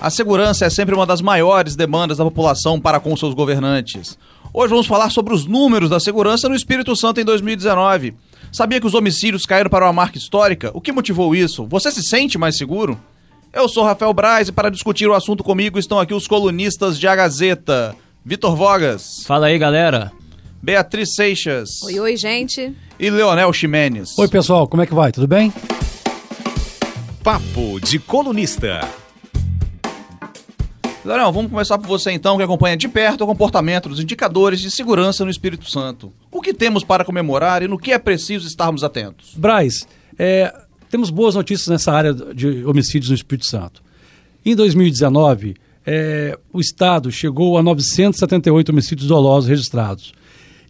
A segurança é sempre uma das maiores demandas da população para com seus governantes. Hoje vamos falar sobre os números da segurança no Espírito Santo em 2019. Sabia que os homicídios caíram para uma marca histórica? O que motivou isso? Você se sente mais seguro? Eu sou Rafael Braz e para discutir o assunto comigo estão aqui os colunistas de A Gazeta. Vitor Vogas. Fala aí, galera. Beatriz Seixas. Oi, oi, gente. E Leonel Ximenes. Oi, pessoal, como é que vai? Tudo bem? Papo de Colunista. Leonel, vamos começar por você então, que acompanha de perto o comportamento dos indicadores de segurança no Espírito Santo. O que temos para comemorar e no que é preciso estarmos atentos? Braz, é, temos boas notícias nessa área de homicídios no Espírito Santo. Em 2019, é, o Estado chegou a 978 homicídios dolosos registrados.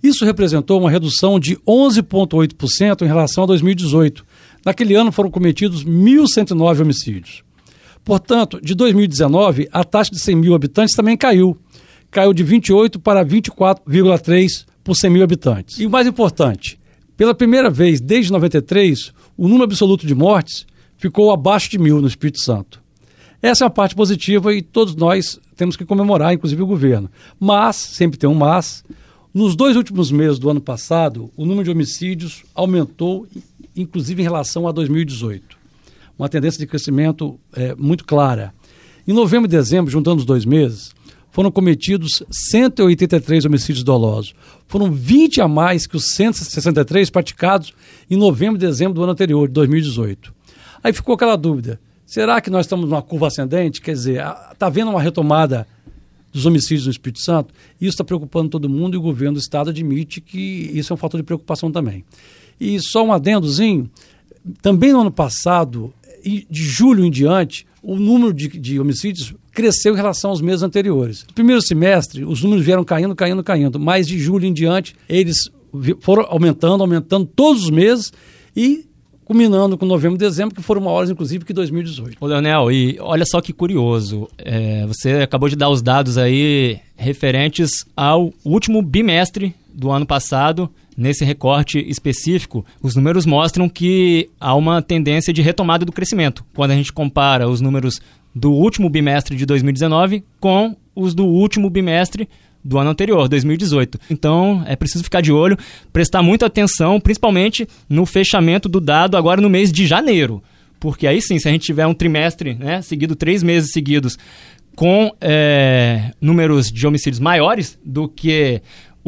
Isso representou uma redução de 11,8% em relação a 2018. Naquele ano foram cometidos 1.109 homicídios. Portanto, de 2019, a taxa de 100 mil habitantes também caiu. Caiu de 28 para 24,3 por 100 mil habitantes. E o mais importante, pela primeira vez desde 93, o número absoluto de mortes ficou abaixo de mil no Espírito Santo. Essa é uma parte positiva e todos nós temos que comemorar, inclusive o governo. Mas, sempre tem um mas, nos dois últimos meses do ano passado, o número de homicídios aumentou, inclusive em relação a 2018 uma tendência de crescimento é, muito clara. Em novembro e dezembro, juntando os dois meses, foram cometidos 183 homicídios dolosos. Foram 20 a mais que os 163 praticados em novembro e dezembro do ano anterior, de 2018. Aí ficou aquela dúvida: será que nós estamos numa curva ascendente? Quer dizer, está havendo uma retomada dos homicídios no Espírito Santo? Isso está preocupando todo mundo e o governo do Estado admite que isso é um fator de preocupação também. E só um adendozinho: também no ano passado, de julho em diante, o número de, de, homicídios cresceu em relação aos meses anteriores. No primeiro semestre, os números vieram caindo, caindo, caindo, mas de julho em diante, eles foram aumentando, aumentando todos os meses e culminando com novembro e dezembro, que foram maiores, inclusive, que 2018. Ô, Leonel, e olha só que curioso, é, você acabou de dar os dados aí referentes ao último bimestre do ano passado, nesse recorte específico, os números mostram que há uma tendência de retomada do crescimento. Quando a gente compara os números do último bimestre de 2019 com os do último bimestre do ano anterior, 2018. Então, é preciso ficar de olho, prestar muita atenção, principalmente no fechamento do dado agora no mês de janeiro. Porque aí sim, se a gente tiver um trimestre, né, seguido, três meses seguidos, com é, números de homicídios maiores do que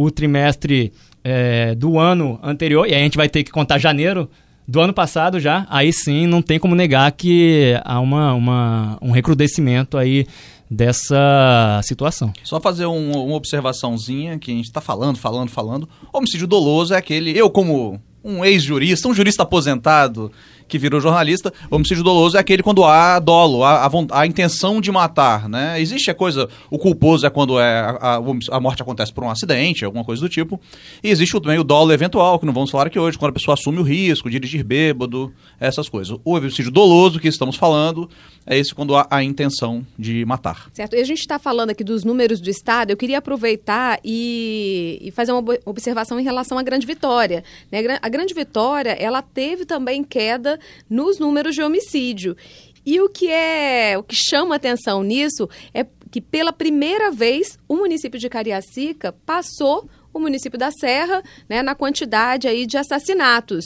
o trimestre é, do ano anterior, e aí a gente vai ter que contar janeiro do ano passado já, aí sim não tem como negar que há uma, uma um recrudescimento aí dessa situação. Só fazer um, uma observaçãozinha que a gente está falando, falando, falando. Homicídio doloso é aquele, eu como um ex-jurista, um jurista aposentado que virou jornalista, homicídio doloso é aquele quando há dolo, há, há, a intenção de matar, né? Existe a coisa, o culposo é quando é, a, a, morte acontece por um acidente, alguma coisa do tipo, e existe também o dolo eventual, que não vamos falar aqui hoje, quando a pessoa assume o risco, dirigir bêbado, essas coisas. O homicídio doloso que estamos falando é esse quando há a intenção de matar. Certo, e a gente está falando aqui dos números do Estado, eu queria aproveitar e, e fazer uma observação em relação à Grande Vitória. Né? A Grande Vitória, ela teve também queda nos números de homicídio. E o que é o que chama atenção nisso é que pela primeira vez o município de Cariacica passou o município da Serra né, na quantidade aí de assassinatos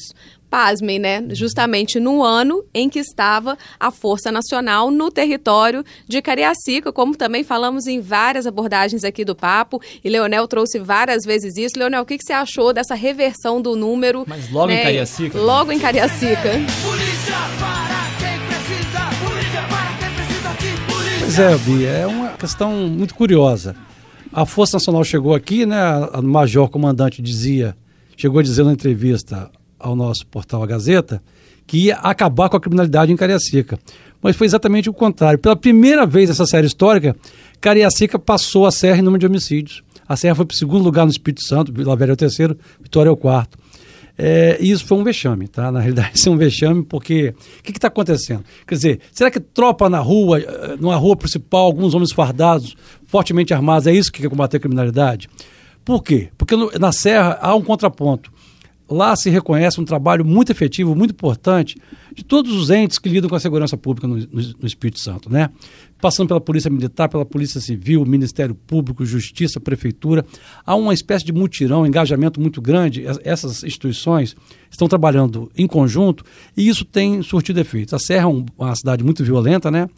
pasmem, né? Justamente no ano em que estava a Força Nacional no território de Cariacica, como também falamos em várias abordagens aqui do papo, e Leonel trouxe várias vezes isso. Leonel, o que, que você achou dessa reversão do número? Mas logo né? em Cariacica? Logo em Cariacica. Pois é, Bia, é uma questão muito curiosa. A Força Nacional chegou aqui, né? A Major Comandante dizia, chegou a dizer na entrevista ao nosso portal A Gazeta que ia acabar com a criminalidade em Cariacica. Mas foi exatamente o contrário. Pela primeira vez nessa série histórica, Cariacica passou a Serra em número de homicídios. A Serra foi para o segundo lugar no Espírito Santo, Vila Velha é o terceiro, Vitória é o quarto. É, e isso foi um vexame, tá? Na realidade, isso é um vexame porque o que está acontecendo? Quer dizer, será que tropa na rua, eh, numa rua principal, alguns homens fardados, fortemente armados, é isso que quer combater a criminalidade? Por quê? Porque no, na Serra há um contraponto lá se reconhece um trabalho muito efetivo, muito importante, de todos os entes que lidam com a segurança pública no, no, no, Espírito Santo, né? Passando pela Polícia Militar, pela Polícia Civil, Ministério Público, Justiça, Prefeitura. Há uma espécie de mutirão, um engajamento muito grande. Essas instituições estão trabalhando em conjunto e isso tem surtido efeitos. A Serra é uma cidade muito violenta, né?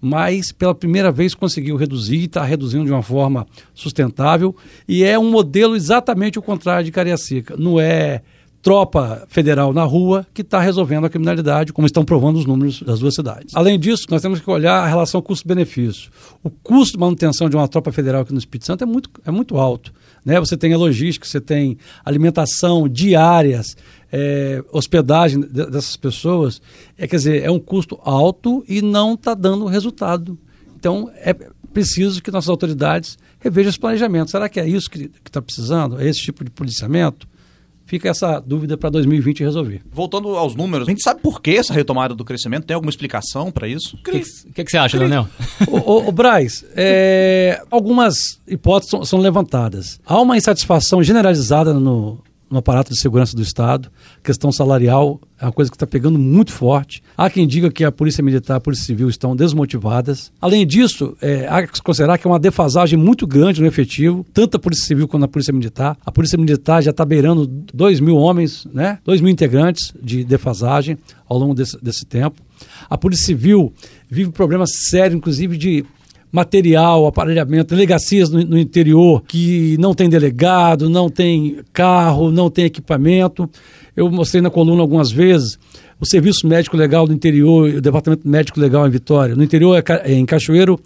Mas pela primeira vez conseguiu reduzir, está reduzindo de uma forma sustentável e é um modelo exatamente o contrário de Cariacica. Não é tropa federal na rua que está resolvendo a criminalidade, como estão provando os números das duas cidades. Além disso, nós temos que olhar a relação custo-benefício. O custo de manutenção de uma tropa federal aqui no Espírito Santo é muito, é muito alto. Né? Você tem a logística, você tem alimentação diárias, é, hospedagem dessas pessoas. É, quer dizer, é um custo alto e não está dando resultado. Então, é preciso que nossas autoridades revejam esse planejamento. Será que é isso que está precisando? É esse tipo de policiamento? Fica essa dúvida para 2020 resolver. Voltando aos números, a gente sabe por que essa retomada do crescimento? Tem alguma explicação para isso? O que, que, que, você acha, Daniel? o, o, Braz, é, algumas hipóteses são, são levantadas. Há uma insatisfação generalizada no, no aparato de segurança do Estado. A questão salarial é uma coisa que está pegando muito forte. Há quem diga que a Polícia Militar e a Polícia Civil estão desmotivadas. Além disso, é, há que considerar que é uma defasagem muito grande no efetivo, tanto a Polícia Civil quanto a Polícia Militar. A Polícia Militar já está beirando 2 mil homens, né? 2 mil integrantes de defasagem ao longo desse, desse tempo. A Polícia Civil vive problemas sérios, inclusive de material, aparelhamento, delegacias no, no, interior que não tem delegado, não tem carro, não tem equipamento. Eu mostrei na coluna algumas vezes o Serviço Médico Legal do interior o Departamento Médico Legal em Vitória. No interior é, é em Cachoeiro,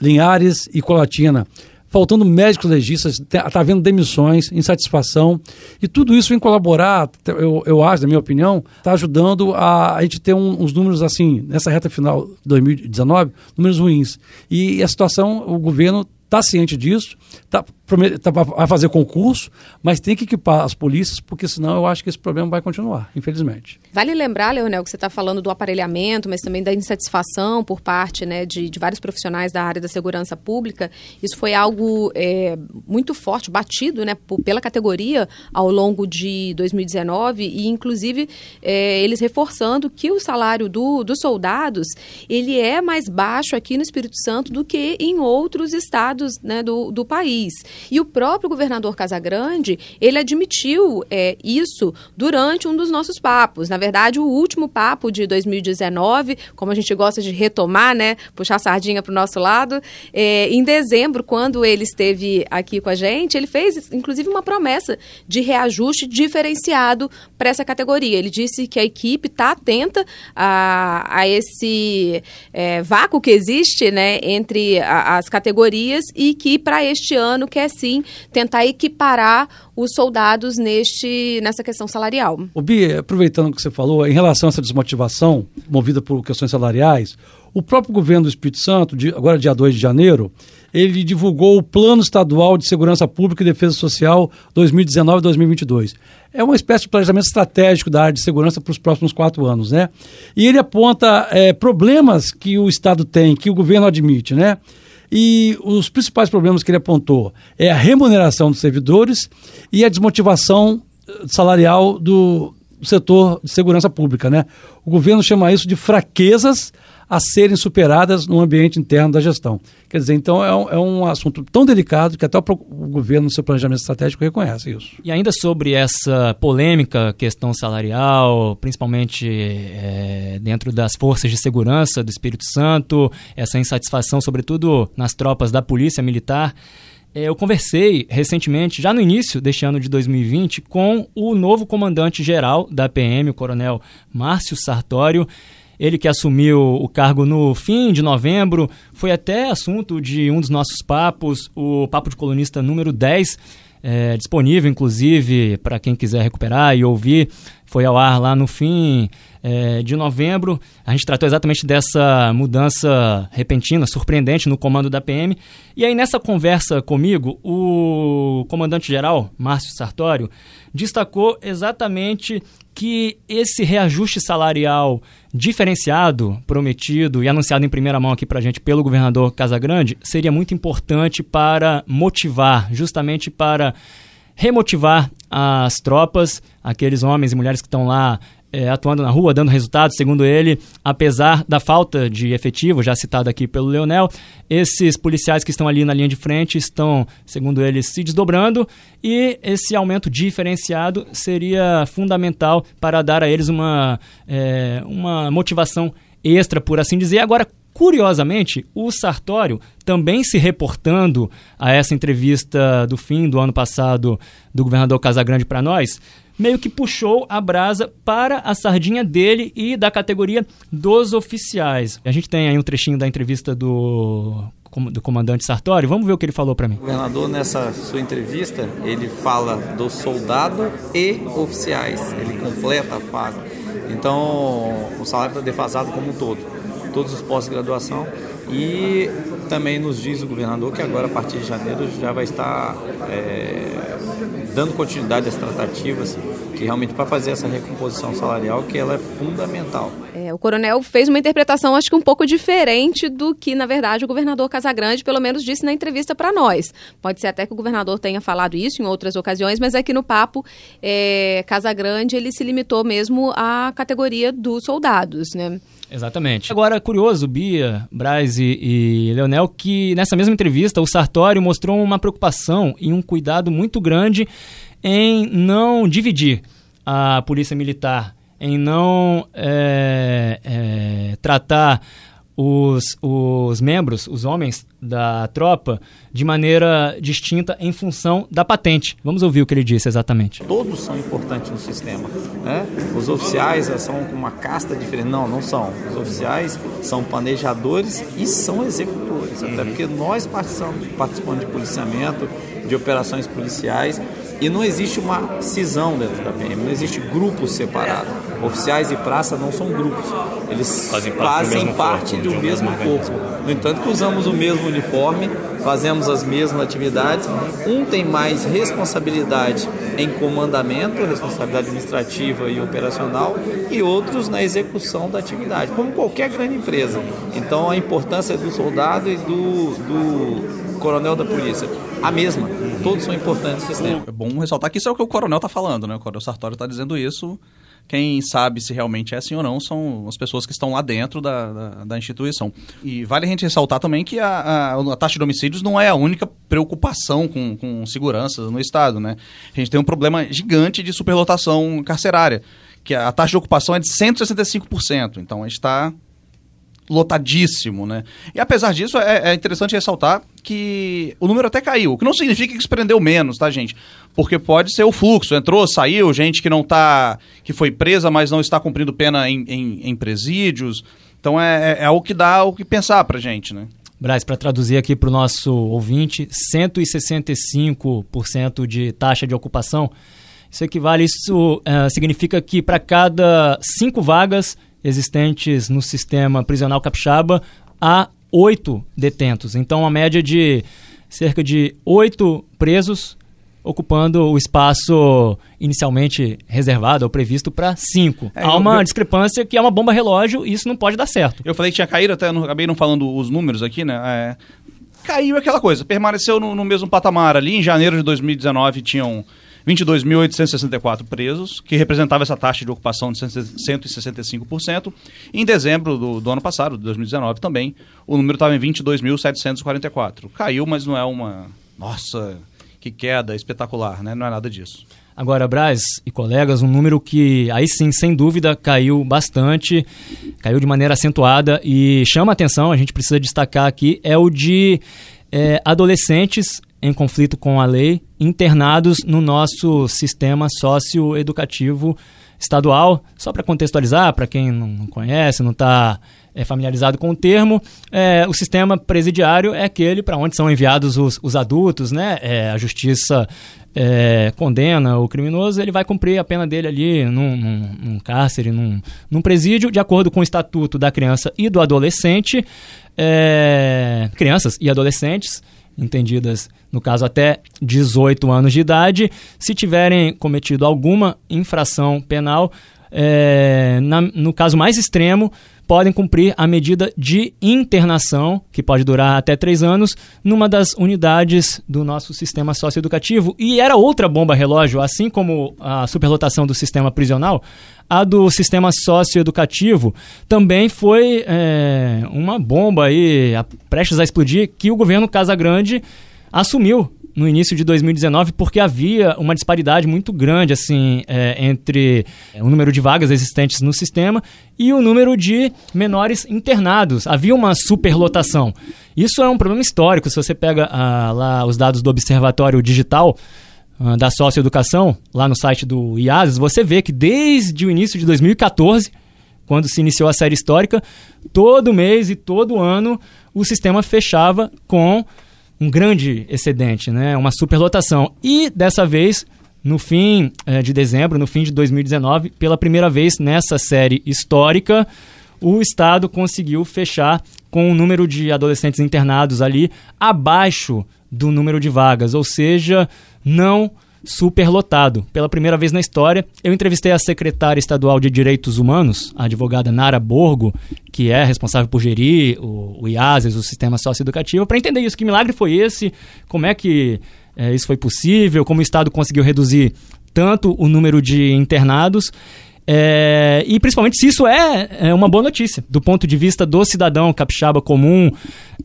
Linhares e Colatina faltando médicos legistas, está tá havendo demissões, insatisfação, e tudo isso vem colaborar, eu, eu acho, na minha opinião, está ajudando a, a gente ter um, uns números assim, nessa reta final de 2019, números ruins. E a situação, o governo está ciente disso, está tá, vai fazer concurso, mas tem que equipar as polícias, porque senão eu acho que esse problema vai continuar, infelizmente. Vale lembrar, Leonel, que você está falando do aparelhamento, mas também da insatisfação por parte né, de, de, vários profissionais da área da segurança pública. Isso foi algo é, muito forte, batido né, pela categoria ao longo de 2019 e, inclusive, é, eles reforçando que o salário do, dos soldados ele é mais baixo aqui no Espírito Santo do que em outros estados né, do, do país. E o próprio governador Casagrande, ele admitiu é, isso durante um dos nossos papos. Na verdade, o último papo de 2019, como a gente gosta de retomar, né, puxar a sardinha para o nosso lado, é, em dezembro, quando ele esteve aqui com a gente, ele fez, inclusive, uma promessa de reajuste diferenciado para essa categoria. Ele disse que a equipe está atenta a, a esse é, vácuo que existe né, entre a, as categorias e que para este ano quer sim tentar equiparar os soldados neste, nessa questão salarial. O Bi, aproveitando o que você falou, em relação a essa desmotivação movida por questões salariais, o próprio governo do Espírito Santo, agora dia 2 de janeiro, ele divulgou o Plano Estadual de Segurança Pública e Defesa Social 2019-2022. É uma espécie de planejamento estratégico da área de segurança para os próximos quatro anos, né? E ele aponta é, problemas que o Estado tem, que o governo admite, né? E os principais problemas que ele apontou é a remuneração dos servidores e a desmotivação salarial do setor de segurança pública, né? O governo chama isso de fraquezas a serem superadas no ambiente interno da gestão. Quer dizer, então é um, é um assunto tão delicado que até o, o, governo, no seu planejamento estratégico, reconhece isso. E ainda sobre essa polêmica questão salarial, principalmente é, dentro das forças de segurança do Espírito Santo, essa insatisfação, sobretudo nas tropas da Polícia Militar. É, eu conversei recentemente, já no início deste ano de 2020, com o novo comandante-geral da PM, o coronel Márcio Sartório. Ele que assumiu o cargo no fim de novembro, foi até assunto de um dos nossos papos, o Papo de Colunista número 10, é, disponível inclusive para quem quiser recuperar e ouvir. Foi ao ar lá no fim é, de novembro. A gente tratou exatamente dessa mudança repentina, surpreendente no comando da PM. E aí, nessa conversa comigo, o comandante-geral, Márcio Sartório, destacou exatamente que esse reajuste salarial diferenciado, prometido e anunciado em primeira mão aqui para a gente pelo governador Casagrande seria muito importante para motivar, justamente para remotivar as tropas, aqueles homens e mulheres que estão lá é, atuando na rua, dando resultados, segundo ele, apesar da falta de efetivo, já citado aqui pelo Leonel, esses policiais que estão ali na linha de frente estão, segundo ele, se desdobrando e esse aumento diferenciado seria fundamental para dar a eles uma, é, uma motivação extra, por assim dizer. Agora, Curiosamente, o Sartório, também se reportando a essa entrevista do fim do ano passado do governador Casagrande para nós, meio que puxou a brasa para a sardinha dele e da categoria dos oficiais. A gente tem aí um trechinho da entrevista do do comandante Sartori. Vamos ver o que ele falou para mim. O governador, nessa sua entrevista, ele fala do soldado e oficiais. Ele completa a fase. Então, o salário está defasado como um todo. Todos os pós-graduação. E também nos diz o governador que agora, a partir de janeiro, já vai estar é, dando continuidade às tratativas, que realmente para fazer essa recomposição salarial, que ela é fundamental. É, o coronel fez uma interpretação, acho que um pouco diferente do que, na verdade, o governador Casagrande, pelo menos, disse na entrevista para nós. Pode ser até que o governador tenha falado isso em outras ocasiões, mas aqui no papo, é, Casagrande, ele se limitou mesmo à categoria dos soldados, né? Exatamente. Agora, curioso, Bia, Braz e, e, Leonel, que nessa mesma entrevista o Sartori mostrou uma preocupação e um cuidado muito grande em não dividir a polícia militar, em não é, é, tratar os, os membros, os homens da tropa, de maneira distinta em função da patente. Vamos ouvir o que ele disse exatamente. Todos são importantes no sistema. Né? Os oficiais são uma casta diferente. Não, não são. Os oficiais são planejadores e são executores. Até uhum. porque nós participamos, participamos de policiamento, de operações policiais e não existe uma cisão dentro da PM, não existe grupos separados. Oficiais e praça não são grupos, eles fazem parte, fazem do, parte corpo, do mesmo corpo. No entanto, que usamos o mesmo uniforme, fazemos as mesmas atividades. Um tem mais responsabilidade em comandamento, responsabilidade administrativa e operacional, e outros na execução da atividade, como qualquer grande empresa. Então, a importância do soldado e do, do coronel da polícia a mesma. Todos são importantes no sistema. É bom ressaltar que isso é o que o coronel está falando, né? O coronel Sartori está dizendo isso. Quem sabe se realmente é assim ou não são as pessoas que estão lá dentro da, da, da instituição. E vale a gente ressaltar também que a, a, a, taxa de homicídios não é a única preocupação com, com segurança no Estado, né? A gente tem um problema gigante de superlotação carcerária, que a taxa de ocupação é de 165%. Então a gente está lotadíssimo, né? E apesar disso, é, é, interessante ressaltar que o número até caiu, o que não significa que se prendeu menos, tá, gente? Porque pode ser o fluxo, entrou, saiu, gente que não tá, que foi presa, mas não está cumprindo pena em, em, em presídios. Então é, é, é o que dá o que pensar pra gente, né? Braz, para traduzir aqui para o nosso ouvinte, 165% de taxa de ocupação. Isso equivale, isso uh, significa que para cada cinco vagas existentes no sistema prisional capixaba há oito detentos. Então, uma média de cerca de oito presos ocupando o espaço inicialmente reservado ou previsto para cinco. É, Há uma eu... discrepância que é uma bomba relógio e isso não pode dar certo. Eu falei que tinha caído, até não, acabei não falando os números aqui, né? É, caiu aquela coisa, permaneceu no, no mesmo patamar ali. Em janeiro de 2019 tinham 22.864 presos, que representava essa taxa de ocupação de 165%. Em dezembro do, do ano passado, de 2019 também, o número estava em 22.744. Caiu, mas não é uma... Nossa, que queda espetacular, né? Não é nada disso. Agora, Braz e colegas, um número que aí sim, sem dúvida, caiu bastante, caiu de maneira acentuada e chama atenção, a gente precisa destacar aqui, é o de é, adolescentes em conflito com a lei, internados no nosso sistema socioeducativo estadual. Só para contextualizar, para quem não conhece, não está é, familiarizado com o termo, é, o sistema presidiário é aquele para onde são enviados os, os adultos, né? É, a justiça é, condena o criminoso, ele vai cumprir a pena dele ali num, num, num cárcere, num, num, presídio, de acordo com o estatuto da criança e do adolescente. É, crianças e adolescentes entendidas, no caso, até 18 anos de idade, se tiverem cometido alguma infração penal, é, na, no caso mais extremo, podem cumprir a medida de internação, que pode durar até três anos, numa das unidades do nosso sistema socioeducativo. E era outra bomba relógio, assim como a superlotação do sistema prisional, a do sistema socioeducativo também foi é, uma bomba aí, prestes a explodir, que o governo Casagrande assumiu no início de 2019 porque havia uma disparidade muito grande assim é, entre é, o número de vagas existentes no sistema e o número de menores internados. Havia uma superlotação. Isso é um problema histórico. Se você pega ah, lá os dados do Observatório Digital ah, da Socioeducação, lá no site do IASES, você vê que desde o início de 2014 quando se iniciou a série histórica, todo mês e todo ano o sistema fechava com um grande excedente, né? uma superlotação. E dessa vez, no fim eh, de dezembro, no fim de 2019, pela primeira vez nessa série histórica, o Estado conseguiu fechar com o número de adolescentes internados ali abaixo do número de vagas, ou seja, não superlotado. Pela primeira vez na história, eu entrevistei a secretária estadual de Direitos Humanos, a advogada Nara Borgo, que é responsável por gerir o, o IASES, o Sistema Socioeducativo, para entender isso. Que milagre foi esse? Como é que é, isso foi possível? Como o Estado conseguiu reduzir tanto o número de internados? É, e principalmente se isso é, é, uma boa notícia, do ponto de vista do cidadão capixaba comum,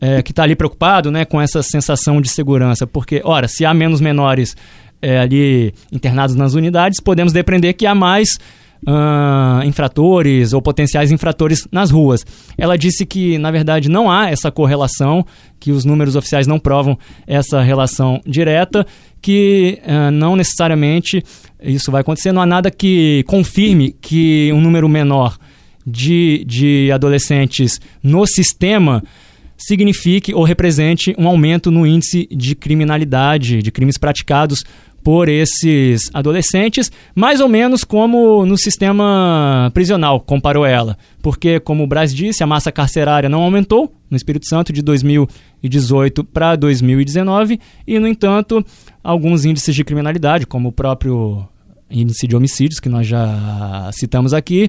é, que está ali preocupado né, com essa sensação de segurança. Porque, ora, se há menos menores é, ali internados nas unidades, podemos depreender que há mais uh, infratores ou potenciais infratores nas ruas. Ela disse que, na verdade, não há essa correlação, que os números oficiais não provam essa relação direta, que uh, não necessariamente isso vai acontecer, não há nada que confirme que um número menor de, de adolescentes no sistema signifique ou represente um aumento no índice de criminalidade, de crimes praticados por esses adolescentes, mais ou menos como no sistema prisional, comparou ela. Porque, como o Braz disse, a massa carcerária não aumentou no Espírito Santo de 2018 para 2019 e, no entanto, alguns índices de criminalidade, como o próprio índice de homicídios, que nós já citamos aqui,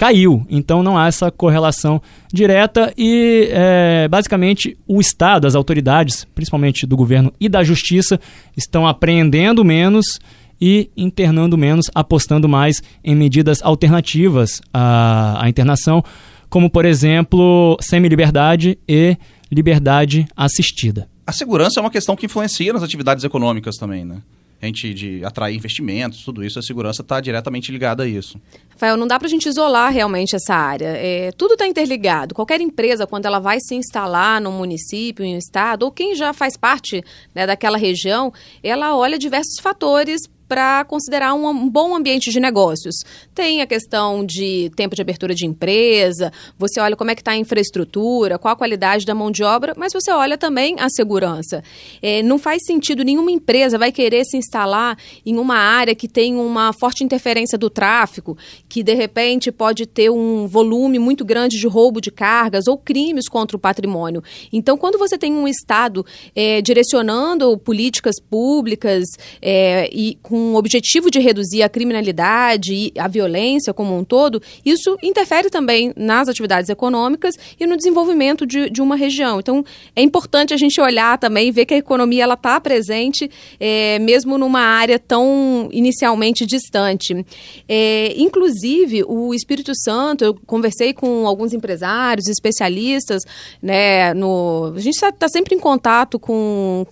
caiu. Então não há essa correlação direta e, é, basicamente, o Estado, as autoridades, principalmente do governo e da justiça, estão apreendendo menos e internando menos, apostando mais em medidas alternativas à, à internação, como, por exemplo, semi-liberdade e liberdade assistida. A segurança é uma questão que influencia nas atividades econômicas também, né? Gente de atrair investimentos, tudo isso, a segurança está diretamente ligada a isso. Rafael, não dá para a gente isolar realmente essa área. É, tudo está interligado. Qualquer empresa, quando ela vai se instalar num município, em um estado, ou quem já faz parte né, daquela região, ela olha diversos fatores para considerar um, bom ambiente de negócios. Tem a questão de tempo de abertura de empresa, você olha como é que está a infraestrutura, qual a qualidade da mão de obra, mas você olha também a segurança. É, não faz sentido nenhuma empresa vai querer se instalar em uma área que tem uma forte interferência do tráfego, que de repente pode ter um volume muito grande de roubo de cargas ou crimes contra o patrimônio. Então, quando você tem um Estado é, direcionando políticas públicas é, e com um objetivo de reduzir a criminalidade e a violência como um todo, isso interfere também nas atividades econômicas e no desenvolvimento de, de uma região. Então, é importante a gente olhar também e ver que a economia ela está presente, é, mesmo numa área tão inicialmente distante. É, inclusive, o Espírito Santo, eu conversei com alguns empresários, especialistas, né, no, a gente está tá sempre em contato com,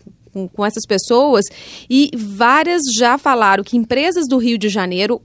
com, essas pessoas e várias já falaram que empresas do Rio de Janeiro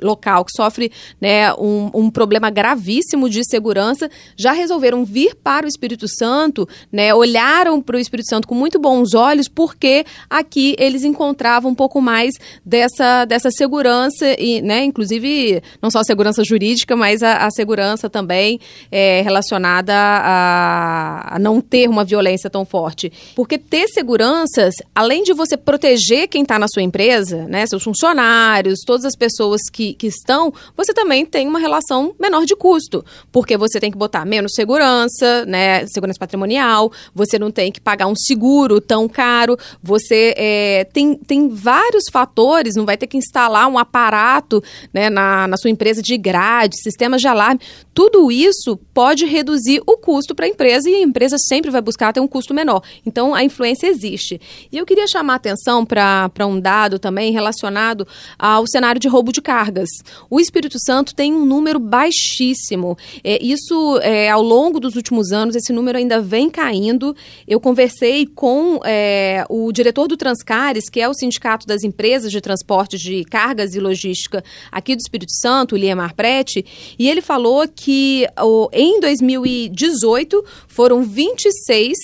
local que sofre né, um, um, problema gravíssimo de segurança, já resolveram vir para o Espírito Santo, né, olharam para o Espírito Santo com muito bons olhos, porque aqui eles encontravam um pouco mais dessa, dessa segurança, e, né, inclusive não só a segurança jurídica, mas a, a segurança também é, relacionada a, a não ter uma violência tão forte. Porque ter seguranças, além de você proteger quem está na sua empresa, né, seus funcionários, todas as pessoas pessoas que, que estão, você também tem uma relação menor de custo, porque você tem que botar menos segurança, né, segurança patrimonial, você não tem que pagar um seguro tão caro, você é, tem, tem vários fatores, não vai ter que instalar um aparato né, na, na sua empresa de grade, sistemas de alarme, tudo isso pode reduzir o custo para a empresa e a empresa sempre vai buscar ter um custo menor. Então, a influência existe. E eu queria chamar a atenção para um dado também relacionado ao cenário de roubo de cargas. O Espírito Santo tem um número baixíssimo. É, isso, é, ao longo dos últimos anos, esse número ainda vem caindo. Eu conversei com é, o diretor do Transcares, que é o Sindicato das Empresas de Transporte de Cargas e Logística aqui do Espírito Santo, o Liemar Prete, e ele falou que que em 2018 foram 26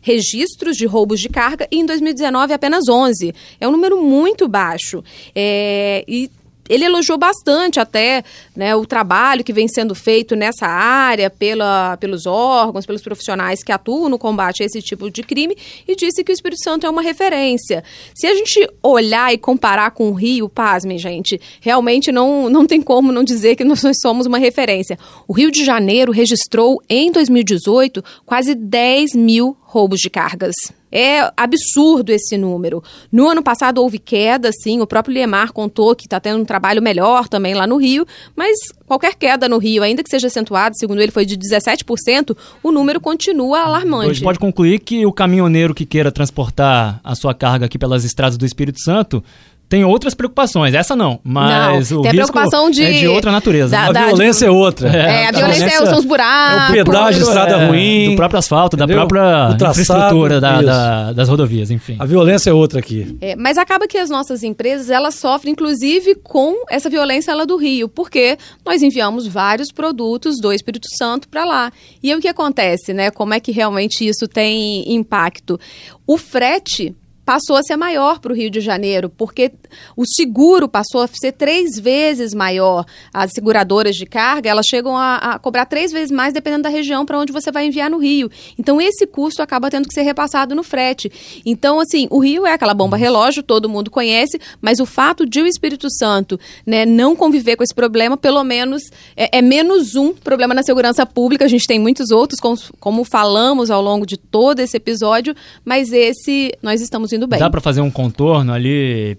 registros de roubos de carga e em 2019 apenas 11. É um número muito baixo. É, e ele elogiou bastante até né, o trabalho que vem sendo feito nessa área pela, pelos órgãos, pelos profissionais que atuam no combate a esse tipo de crime e disse que o Espírito Santo é uma referência. Se a gente olhar e comparar com o Rio, pasmem, gente, realmente não, não tem como não dizer que nós somos uma referência. O Rio de Janeiro registrou em 2018 quase 10 mil roubos de cargas. É absurdo esse número. No ano passado houve queda, sim. O próprio Liemar contou que está tendo um trabalho melhor também lá no Rio, mas qualquer queda no Rio, ainda que seja acentuada, segundo ele foi de 17%, o número continua alarmante. A gente pode concluir que o caminhoneiro que queira transportar a sua carga aqui pelas estradas do Espírito Santo tem outras preocupações, essa não, mas não, o tem risco preocupação de, é de outra natureza. Da, da, a violência é outra. É, é a violência, é, são os buracos. É o pedágio, estrada é, ruim. Do próprio asfalto, entendeu? da própria traçado, infraestrutura da, da, das rodovias, enfim. A violência é outra aqui. É, mas acaba que as nossas empresas, elas sofrem, inclusive, com essa violência lá do Rio, porque nós enviamos vários produtos do Espírito Santo para lá. E aí o que acontece, né? Como é que realmente isso tem impacto? O frete passou a ser maior para o Rio de Janeiro, porque o seguro passou a ser três vezes maior. As seguradoras de carga, elas chegam a, a cobrar três vezes mais dependendo da região para onde você vai enviar no Rio. Então, esse custo acaba tendo que ser repassado no frete. Então, assim, o Rio é aquela bomba relógio, todo mundo conhece, mas o fato de o Espírito Santo né, não conviver com esse problema, pelo menos, é, é menos um problema na segurança pública. A gente tem muitos outros, como, como falamos ao longo de todo esse episódio, mas esse nós estamos indo bem. Dá para fazer um contorno ali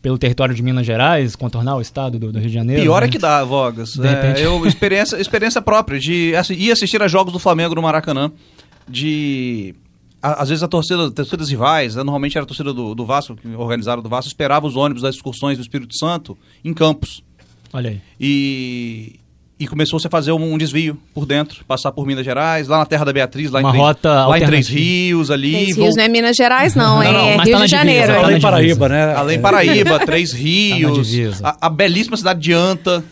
pelo território de Minas Gerais, contornar o estado do, do Rio de Janeiro? Pior é né? é que dá, Vogas. É, eu, experiência, experiência própria de ir assistir a jogos do Flamengo no Maracanã, de... às vezes a torcida, torcidas rivais, né, normalmente era a torcida do, do Vasco, que organizaram do Vasco, esperava os ônibus das excursões do Espírito Santo em Campos. Olha aí. E e começou -se a fazer um, um, desvio por dentro, passar por Minas Gerais, lá na Terra da Beatriz, lá, Uma em, Três, rota lá em Três Rios, ali. Três Rios não é Minas Gerais, não, é não, não, Rio tá de Janeiro. Divisa, Além Paraíba, né? Além Paraíba, Três tá Rios, tá a, a, belíssima cidade de Anta.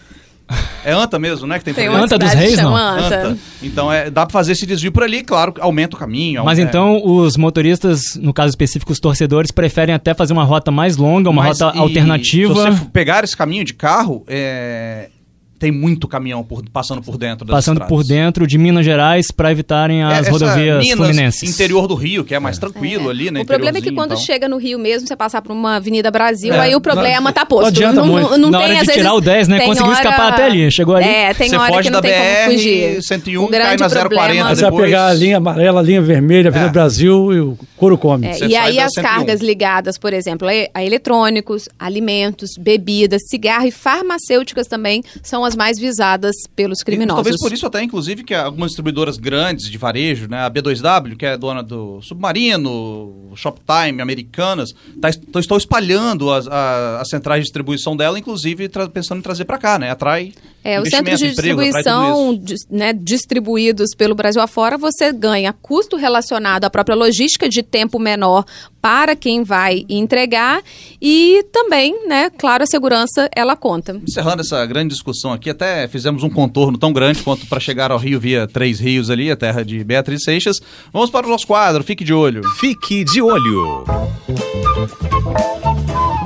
É Anta mesmo, né? Que tem, tem Anta dos Reis, não? Anta. Anta. Então é, dá para fazer esse desvio por ali, claro, aumenta o caminho. Mas é... então os motoristas, no caso específico os torcedores, preferem até fazer uma rota mais longa, uma Mas, rota alternativa. Se você pegar esse caminho de carro, é, tem muito caminhão por, passando por dentro das Passando estradas. por dentro de Minas Gerais para evitarem as é, rodovias Minas, fluminenses. interior do Rio, que é mais tranquilo é. ali, né? O problema é que quando então. chega no Rio mesmo, você passar por uma Avenida Brasil, é, aí o problema não, tá posto. Não adianta não, muito. Não, não Na tem, hora de tirar vezes, o 10, né? Conseguiu hora... escapar até ali, chegou ali. É, tem você hora foge que não da tem BR, como fugir. 101, cai na 040 Você vai pegar a linha amarela, a linha vermelha, Avenida é. Brasil e o couro come. É, e aí as cargas ligadas, por exemplo, a eletrônicos, alimentos, bebidas, cigarro e farmacêuticas também são as mais visadas pelos criminosos. E, talvez por isso até, inclusive, que algumas distribuidoras grandes de varejo, né, a B2W, que é dona do Submarino, Shoptime, Americanas, tá, estão espalhando as, a, as centrais de distribuição dela, inclusive pensando em trazer para cá, né? Atrai é, os centros de emprego, distribuição né, distribuídos pelo Brasil afora, você ganha custo relacionado à própria logística de tempo menor para quem vai entregar e também, né, claro, a segurança ela conta. Encerrando essa grande discussão aqui, até fizemos um contorno tão grande quanto para chegar ao Rio via Três Rios ali, a terra de Beatriz Seixas. Vamos para o nosso quadro, fique de olho. Fique de olho.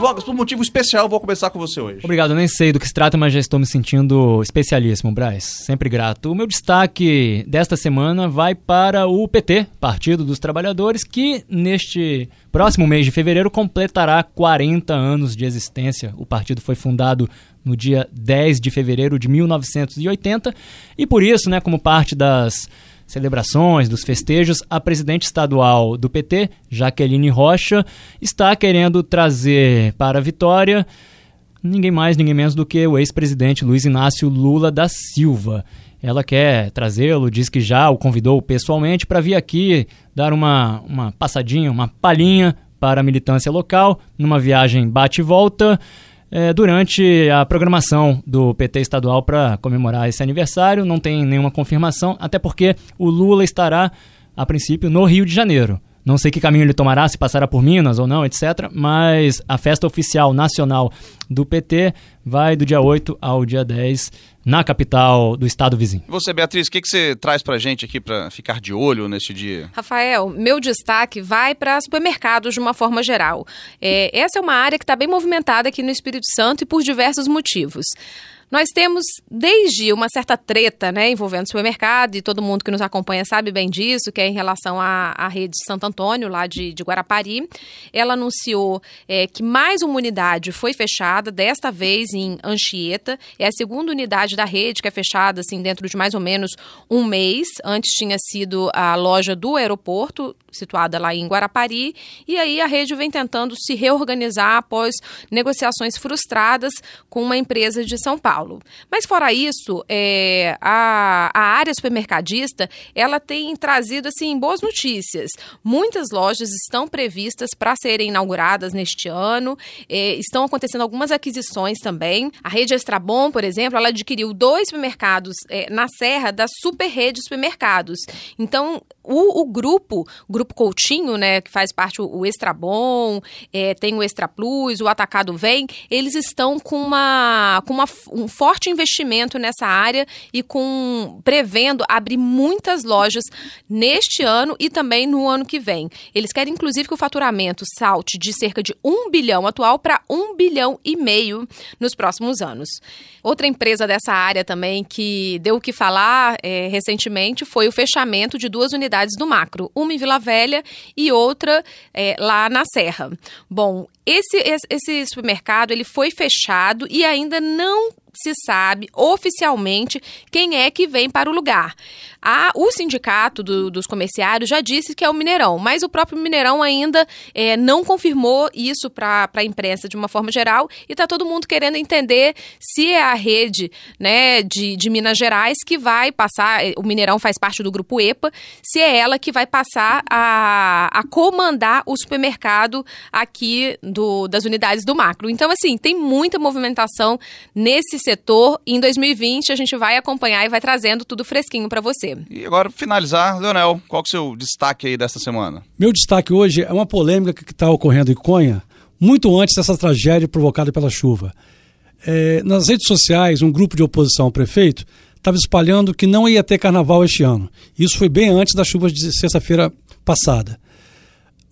Vogas, por motivo especial, vou começar com você hoje. Obrigado, eu nem sei do que se trata, mas já estou me sentindo especialíssimo, Braz. Sempre grato. O meu destaque desta semana vai para o PT, Partido dos Trabalhadores, que neste próximo mês de fevereiro completará 40 anos de existência. O partido foi fundado no dia 10 de fevereiro de 1980 e por isso, né, como parte das celebrações, dos festejos, a presidente estadual do PT, Jaqueline Rocha, está querendo trazer para a vitória ninguém mais, ninguém menos do que o ex-presidente Luiz Inácio Lula da Silva. ela quer trazê-lo, diz que já o convidou pessoalmente para vir aqui dar uma, uma passadinha, uma palhinha para a militância local, numa viagem bate e volta, é, durante a programação do PT estadual para comemorar esse aniversário. Não tem nenhuma confirmação, até porque o Lula estará, a princípio, no Rio de Janeiro. Não sei que caminho ele tomará, se passará por Minas ou não, etc. Mas a festa oficial nacional do PT vai do dia 8 ao dia 10 na capital do estado vizinho. E você, Beatriz, o que, que você traz pra gente aqui para ficar de olho neste dia? Rafael, meu destaque vai para supermercados de uma forma geral. É, essa é uma área que está bem movimentada aqui no Espírito Santo e por diversos motivos. Nós temos desde uma certa treta, né, envolvendo o supermercado, e todo mundo que nos acompanha sabe bem disso, que é em relação à, à rede Santo Antônio, lá de, de Guarapari. Ela anunciou é, que mais uma unidade foi fechada, desta vez em Anchieta. É a segunda unidade da rede que é fechada, assim, dentro de mais ou menos um mês. Antes tinha sido a loja do aeroporto, situada lá em Guarapari, e aí a rede vem tentando se reorganizar após negociações frustradas com uma empresa de São Paulo. Mas fora isso, é, a, a área supermercadista ela tem trazido assim boas notícias. Muitas lojas estão previstas para serem inauguradas neste ano. É, estão acontecendo algumas aquisições também. A rede Extrabom, por exemplo, ela adquiriu dois supermercados é, na Serra da Super Rede Supermercados. Então, o, o grupo, o grupo Coutinho, né, que faz parte o, o Extra Bom, é, tem o Extra Plus, o Atacado Vem, eles estão com, uma, com uma, um forte investimento nessa área e com prevendo abrir muitas lojas neste ano e também no ano que vem. Eles querem, inclusive, que o faturamento salte de cerca de um bilhão atual para um bilhão e meio nos próximos anos. Outra empresa dessa área também que deu o que falar é, recentemente foi o fechamento de duas unidades do macro, uma em Vila Velha e outra é, lá na Serra. Bom, esse, esse supermercado ele foi fechado e ainda não se sabe oficialmente quem é que vem para o lugar. A, o sindicato do, dos comerciários já disse que é o Mineirão, mas o próprio Mineirão ainda é, não confirmou isso para a imprensa de uma forma geral e está todo mundo querendo entender se é a rede né, de, de Minas Gerais que vai passar, o Mineirão faz parte do grupo EPA, se é ela que vai passar a, a comandar o supermercado aqui do, das unidades do macro. Então, assim, tem muita movimentação nesse setor. Em 2020, a gente vai acompanhar e vai trazendo tudo fresquinho para você. E agora, finalizar, Leonel, qual que é o seu destaque aí desta semana? Meu destaque hoje é uma polêmica que está ocorrendo em Conha, muito antes dessa tragédia provocada pela chuva. É, nas redes sociais, um grupo de oposição ao prefeito estava espalhando que não ia ter carnaval este ano. Isso foi bem antes das chuvas de sexta-feira passada.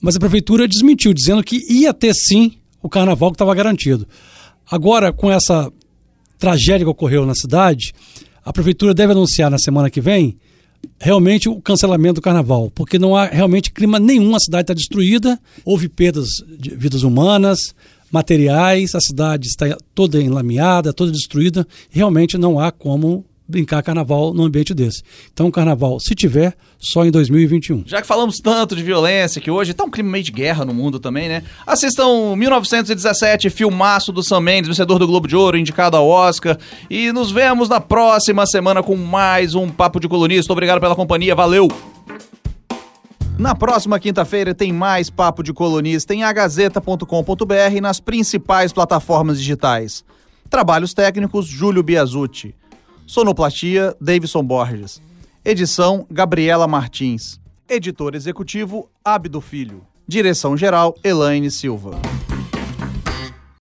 Mas a prefeitura desmentiu, dizendo que ia ter sim o carnaval que estava garantido. Agora, com essa tragédia que ocorreu na cidade, a prefeitura deve anunciar na semana que vem realmente o cancelamento do carnaval, porque não há realmente clima nenhum, a cidade está destruída, houve perdas de vidas humanas, materiais, a cidade está toda enlameada, toda destruída, realmente não há como brincar carnaval num ambiente desse. Então, carnaval, se tiver, só em 2021. Já que falamos tanto de violência, que hoje tá um clima meio de guerra no mundo também, né? Assistam 1917, filmaço do Sam Mendes, vencedor do Globo de Ouro, indicado ao Oscar. E nos vemos na próxima semana com mais um Papo de Colunista. Obrigado pela companhia, valeu! Na próxima quinta-feira tem mais Papo de Colunista em agazeta.com.br e nas principais plataformas digitais. Trabalhos técnicos, Júlio Biasucci. Sonoplastia, Davidson Borges. Edição, Gabriela Martins. Editor executivo, Abdo Filho. Direção-geral, Elaine Silva.